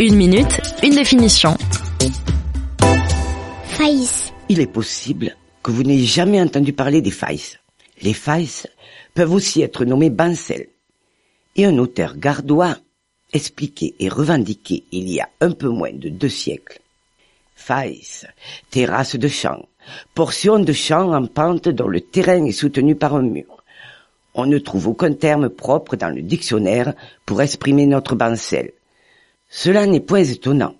Une minute, une définition. Faïs. Il est possible que vous n'ayez jamais entendu parler des failles. Les failles peuvent aussi être nommées bancelles. Et un auteur gardois expliquait et revendiquait il y a un peu moins de deux siècles. Failles, terrasse de champ, portion de champ en pente dont le terrain est soutenu par un mur. On ne trouve aucun terme propre dans le dictionnaire pour exprimer notre bancelle. Cela n'est point étonnant.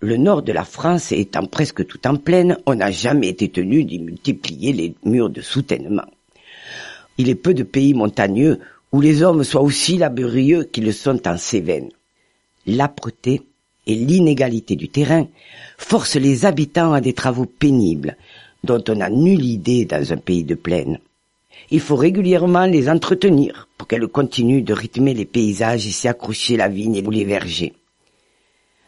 Le nord de la France étant presque tout en plaine, on n'a jamais été tenu d'y multiplier les murs de soutènement. Il est peu de pays montagneux où les hommes soient aussi laborieux qu'ils le sont en Cévennes. L'âpreté et l'inégalité du terrain forcent les habitants à des travaux pénibles, dont on n'a nulle idée dans un pays de plaine. Il faut régulièrement les entretenir pour qu'elles continuent de rythmer les paysages et s'y accrocher la vigne et les vergers.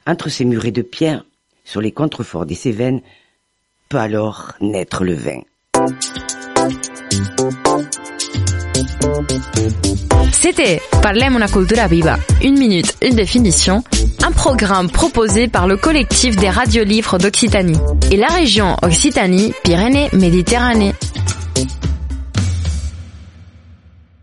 Entre ces murets de pierre, sur les contreforts des Cévennes, peut alors naître le vin. C'était Parlem una cultura viva. Une minute, une définition. Un programme proposé par le collectif des radiolivres d'Occitanie et la région Occitanie-Pyrénées-Méditerranée.